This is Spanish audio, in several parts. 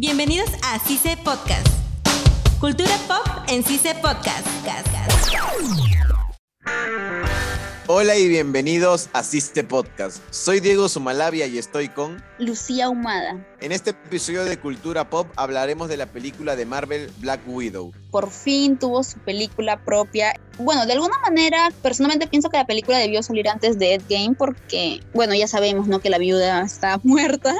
Bienvenidos a CICE Podcast. Cultura pop en CICE Podcast. Hola y bienvenidos a CICE Podcast. Soy Diego Sumalavia y estoy con Lucía Humada. En este episodio de Cultura Pop hablaremos de la película de Marvel Black Widow. Por fin tuvo su película propia. Bueno, de alguna manera, personalmente pienso que la película debió salir antes de Endgame porque, bueno, ya sabemos, ¿no? Que la viuda está muerta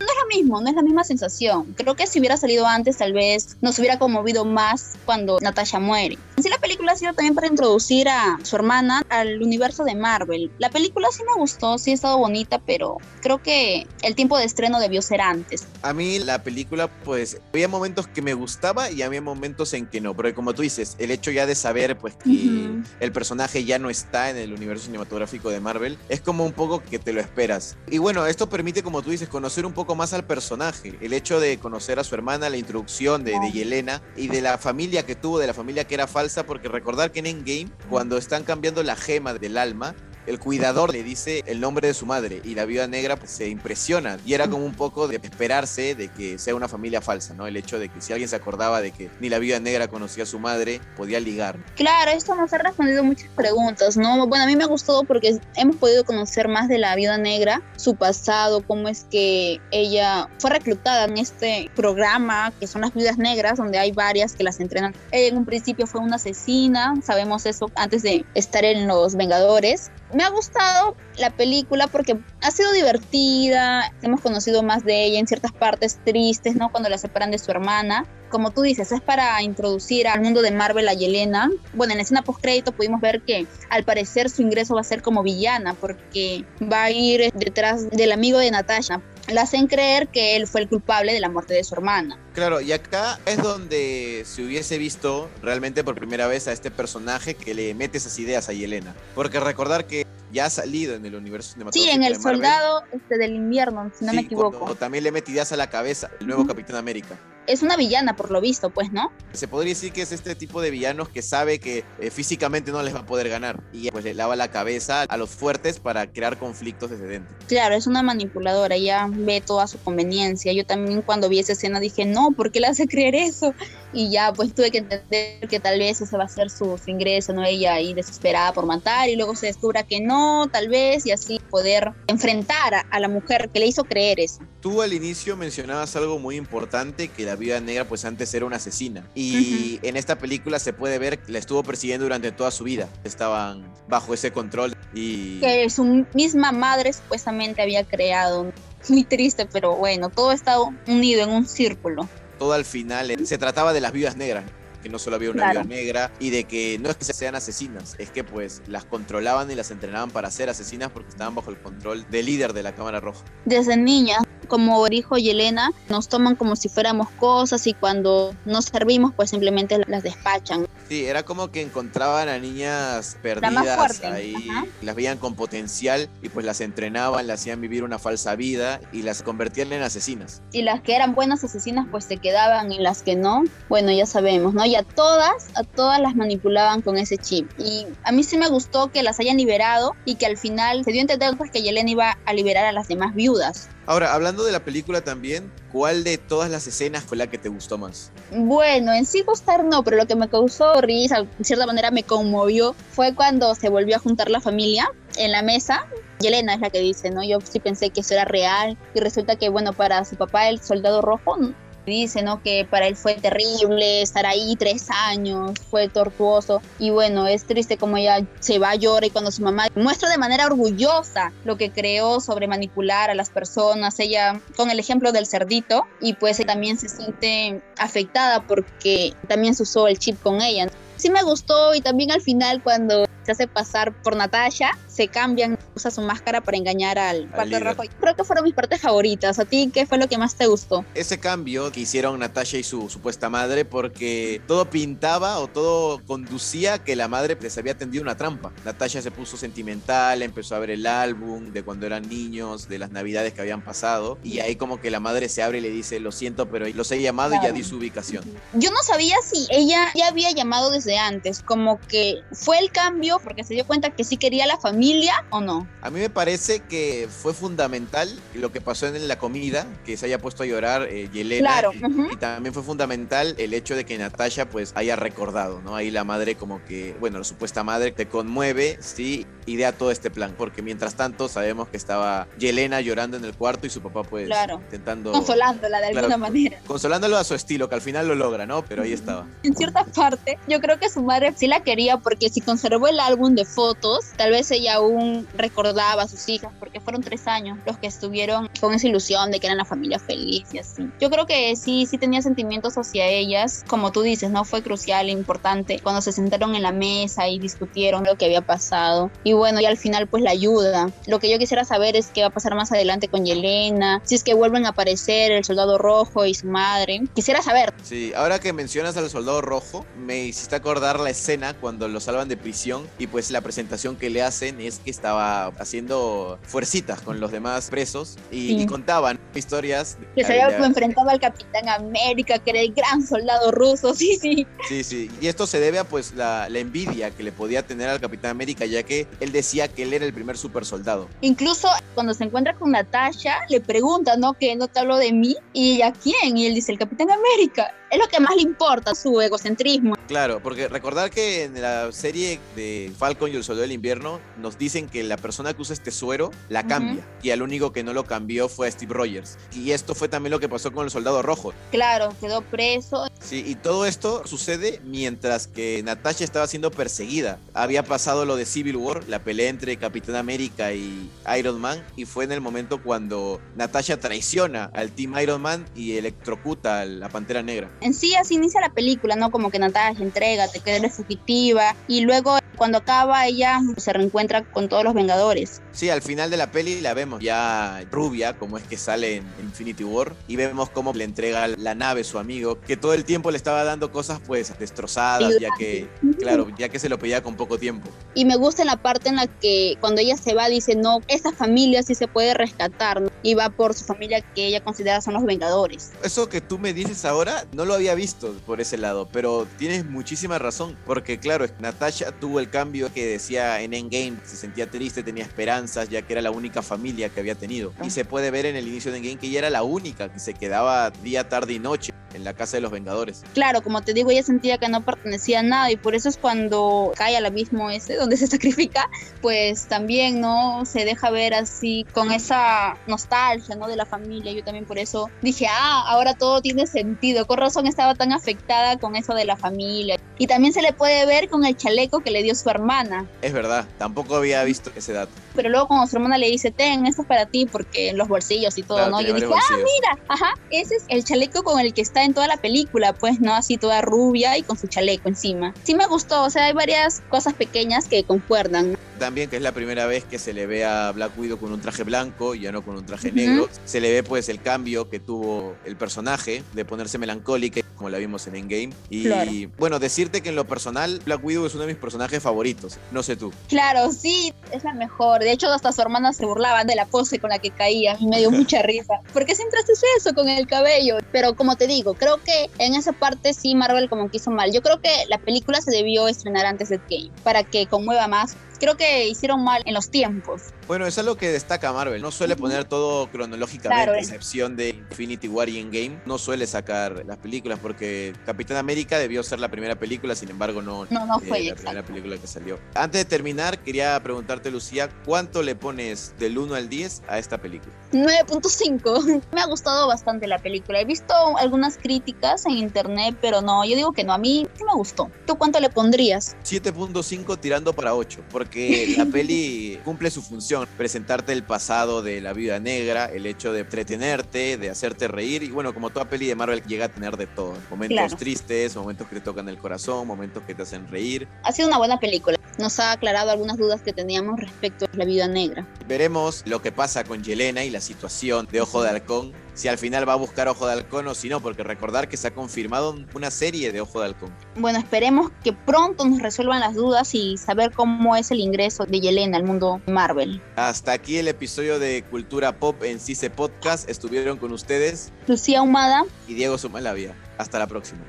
no es lo mismo, no es la misma sensación. Creo que si hubiera salido antes, tal vez nos hubiera conmovido más cuando Natasha muere. Sí, la película ha sido también para introducir a su hermana al universo de Marvel. La película sí me gustó, sí ha estado bonita, pero creo que el tiempo de estreno debió ser antes. A mí la película, pues, había momentos que me gustaba y había momentos en que no, pero como tú dices, el hecho ya de saber, pues, que el personaje ya no está en el universo cinematográfico de Marvel, es como un poco que te lo esperas. Y bueno, esto permite, como tú dices, conocer un poco más al personaje. El hecho de conocer a su hermana, la introducción de, de, Yelena y de la familia que tuvo, de la familia que era falsa, porque recordar que en Endgame, cuando están cambiando la gema del alma, el cuidador le dice el nombre de su madre y la viuda negra pues, se impresiona. Y era como un poco de esperarse de que sea una familia falsa, ¿no? El hecho de que si alguien se acordaba de que ni la viuda negra conocía a su madre, podía ligar. Claro, esto nos ha respondido muchas preguntas, ¿no? Bueno, a mí me ha gustado porque hemos podido conocer más de la viuda negra, su pasado, cómo es que ella fue reclutada en este programa que son las viudas negras, donde hay varias que las entrenan. Ella en un principio fue una asesina, sabemos eso antes de estar en Los Vengadores me ha gustado la película porque ha sido divertida, hemos conocido más de ella en ciertas partes tristes, ¿no? Cuando la separan de su hermana. Como tú dices, es para introducir al mundo de Marvel a Yelena. Bueno, en la escena post-crédito pudimos ver que al parecer su ingreso va a ser como villana porque va a ir detrás del amigo de Natasha. La hacen creer que él fue el culpable de la muerte de su hermana. Claro, y acá es donde se hubiese visto realmente por primera vez a este personaje que le mete esas ideas a Yelena. Porque recordar que ya ha salido en el universo cinematográfico. Sí, en el Soldado este, del Invierno, si no me equivoco. también le mete ideas a la cabeza, el nuevo Capitán América es una villana por lo visto, pues, ¿no? Se podría decir que es este tipo de villanos que sabe que eh, físicamente no les va a poder ganar y pues le lava la cabeza a los fuertes para crear conflictos desde dentro. Claro, es una manipuladora, ella ve toda su conveniencia. Yo también cuando vi esa escena dije, no, ¿por qué le hace creer eso? Y ya pues tuve que entender que tal vez ese va a ser su, ingreso, ¿no? Ella ahí desesperada por matar y luego se descubra que no, tal vez, y así poder enfrentar a, a la mujer que le hizo creer eso. Tú al inicio mencionabas algo muy importante, que la vida negra pues antes era una asesina. Y en esta película se puede ver que la estuvo persiguiendo durante toda su vida. Estaban bajo ese control y... Que su misma madre supuestamente había creado. Muy triste, pero bueno, todo está unido en un círculo. Todo al final eh, se trataba de las viudas negras que no solo había una viuda negra y de que no es que sean asesinas, es que pues las controlaban y las entrenaban para ser asesinas porque estaban bajo el control del líder de la Cámara Roja. Desde niñas como dijo Yelena, nos toman como si fuéramos cosas y cuando nos servimos, pues simplemente las despachan. Sí, era como que encontraban a niñas perdidas ahí, las veían con potencial y pues las entrenaban, las hacían vivir una falsa vida y las convertían en asesinas. Y las que eran buenas asesinas pues se quedaban y las que no, bueno, ya sabemos, ¿no? Y a todas, a todas las manipulaban con ese chip. Y a mí sí me gustó que las hayan liberado y que al final se dio a entender pues que Yelena iba a liberar a las demás viudas. Ahora, hablando de la película también, ¿cuál de todas las escenas fue la que te gustó más? Bueno, en sí gustar no, pero lo que me causó risa, de cierta manera me conmovió, fue cuando se volvió a juntar la familia en la mesa. Yelena es la que dice, ¿no? Yo sí pensé que eso era real y resulta que, bueno, para su papá, el soldado rojo, dice, ¿no? Que para él fue terrible estar ahí tres años, fue tortuoso y bueno, es triste como ella se va, a llorar y cuando su mamá muestra de manera orgullosa lo que creó sobre manipular a las personas, ella con el ejemplo del cerdito y pues también se siente afectada porque también se usó el chip con ella. Sí me gustó y también al final cuando se hace pasar por Natasha, se cambian, usa su máscara para engañar al, al rojo. Creo que fueron mis partes favoritas. ¿A ti qué fue lo que más te gustó? Ese cambio que hicieron Natasha y su supuesta madre, porque todo pintaba o todo conducía que la madre les había tendido una trampa. Natasha se puso sentimental, empezó a ver el álbum de cuando eran niños, de las navidades que habían pasado, y ahí como que la madre se abre y le dice, lo siento, pero los he llamado y ya di su ubicación. Yo no sabía si ella ya había llamado desde antes, como que fue el cambio porque se dio cuenta que sí quería la familia familia o no? A mí me parece que fue fundamental lo que pasó en la comida, que se haya puesto a llorar eh, Yelena. Claro, y, también fue fundamental el hecho de que Natasha pues haya recordado, ¿no? Ahí la madre como que, bueno, la supuesta madre te conmueve, sí, idea todo este plan, porque mientras tanto sabemos que estaba Yelena llorando en el cuarto y su papá pues Claro. intentando... Consolándola de Claro. alguna manera. Consolándolo a su estilo, que al final lo logra, ¿no? Pero ahí estaba. En cierta parte, yo creo que su madre sí la quería porque si conservó el álbum de fotos, tal vez ella aún recordaba a sus hijas, porque fueron tres años los que estuvieron con esa ilusión de que eran la familia feliz y así. Yo creo que sí, sí tenía sentimientos hacia ellas, como tú dices, ¿no? Fue crucial e importante cuando se sentaron en la mesa y discutieron lo que había pasado. Y bueno, y al final pues la ayuda. Lo que yo quisiera saber es qué va a pasar más adelante con Yelena, si es que vuelven a aparecer el soldado rojo y su madre. Quisiera saber. Sí, ahora que mencionas al soldado rojo, me hiciste acordar la escena cuando lo salvan de prisión y pues la presentación que le hacen es que estaba haciendo fuercitas con los demás presos y, Sí. y contaban historias. Que se había enfrentado al Capitán América, que era el gran soldado ruso, sí, sí. Sí, sí. Y esto se debe a pues la, la envidia que le podía tener al Capitán América, ya que él decía que él era el primer super soldado. Incluso cuando se encuentra con Natasha, le pregunta, ¿no? Que no te habló de mí. ¿Y ella quién? Y él dice, el Capitán América. Es lo que más le importa, su egocentrismo. Claro, porque recordar que en la serie de Falcon y el Soldado del Invierno nos dicen que la persona que usa este suero la cambia y al único que no lo cambió fue Steve Rogers. Y esto fue también lo que pasó con el Soldado Rojo. Claro, quedó preso. Sí, y todo esto sucede mientras que Natasha estaba siendo perseguida. Había pasado lo de Civil War, la pelea entre Capitán América y Iron Man, y fue en el momento cuando Natasha traiciona al Team Iron Man y electrocuta a la Pantera Negra. En sí, así inicia la película, ¿no? Como que Natasha entrega, te quedas fugitiva. Y luego, cuando acaba, ella se reencuentra con todos los Vengadores. Sí, al final de la peli la vemos ya rubia, como es que sale en Infinity War, y vemos cómo le entrega la nave a su amigo, que todo el tiempo le estaba dando cosas pues destrozadas, ya que, claro, ya que se lo pedía con poco tiempo. Y me gusta la parte en la que cuando ella se va dice, no, esta familia sí se puede rescatar, ¿no? Y va por su familia que ella considera son los Vengadores. Eso que tú me dices ahora, no lo había visto por ese lado, pero tienes muchísima razón, porque claro, Natasha tuvo el cambio que decía en Endgame, se sentía triste, tenía esperanzas, ya que era la única familia que había tenido. Y se puede ver en el inicio de Endgame que ella era la única que se quedaba día, tarde y noche en la casa de los Vengadores. Claro, como te digo, ella sentía que no pertenecía a nada y por eso es cuando cae al abismo ese donde se sacrifica, pues también, ¿no? Se deja ver así con esa nostalgia, ¿no? De la familia. Yo también por eso dije, ah, ahora todo tiene sentido. Con razón estaba tan afectada con eso de la familia. Y también se le puede ver con el chaleco que le dio su hermana. Es verdad, tampoco había visto ese dato. Pero luego cuando su hermana le dice, ten, esto es para ti, porque en los bolsillos y todo, Claro, ¿no? Yo dije, ah, mira, ajá, ese es el chaleco con el que está en toda la película, pues, ¿no? Así toda rubia y con su chaleco encima. Sí me gustó, o sea, hay varias cosas pequeñas que concuerdan. También que es la primera vez que se le ve a Black Widow con un traje blanco y ya no con un traje Ujú. negro. Se le ve pues el cambio que tuvo el personaje de ponerse melancólica, como la vimos en Endgame. Y Claro. bueno, decirte que en lo personal Black Widow es uno de mis personajes favoritos. No sé tú. Claro, sí, es la mejor. De hecho, hasta su hermana se burlaban de la pose con la que caía y me dio mucha risa. ¿Por qué siempre haces eso con el cabello? Pero como te digo, creo que en esa parte sí Marvel como que hizo mal. Yo creo que la película se debió estrenar antes de Game para que conmueva más. Creo que hicieron mal en los tiempos. Bueno, es algo que destaca Marvel. No suele poner todo cronológicamente, Claro, a eh. excepción de Infinity War y Endgame. No suele sacar las películas porque Capitán América debió ser la primera película, sin embargo, no, No, no eh, fue, la exacto. primera película que salió. Antes de terminar, quería preguntarte, Lucía, ¿cuánto le pones del 1 al 10 a esta película? 9.5. Me ha gustado bastante la película. He visto algunas críticas en internet, pero no, yo digo que no. A mí sí me gustó. ¿Tú cuánto le pondrías? 7.5 tirando para 8, porque la peli cumple su función, presentarte el pasado de la vida negra, el hecho de entretenerte, de hacerte reír, y bueno, como toda peli de Marvel llega a tener de todo, momentos Claro. tristes, momentos que te tocan el corazón, momentos que te hacen reír. Ha sido una buena película. Nos ha aclarado algunas dudas que teníamos respecto a la vida negra. Veremos lo que pasa con Yelena y la situación de Ojo de Halcón, si al final va a buscar Ojo de Halcón o si no, porque recordar que se ha confirmado una serie de Ojo de Halcón. Bueno, esperemos que pronto nos resuelvan las dudas y saber cómo es el ingreso de Yelena al mundo Marvel. Hasta aquí el episodio de Cultura Pop en CICE Podcast. Estuvieron con ustedes Lucía Humada, y Diego Sumalavia. Hasta la próxima.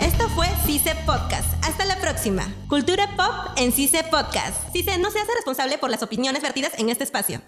Esto fue CICE Podcast. Hasta la próxima. Cultura Pop en CICE Podcast. CICE no se hace responsable por las opiniones vertidas en este espacio.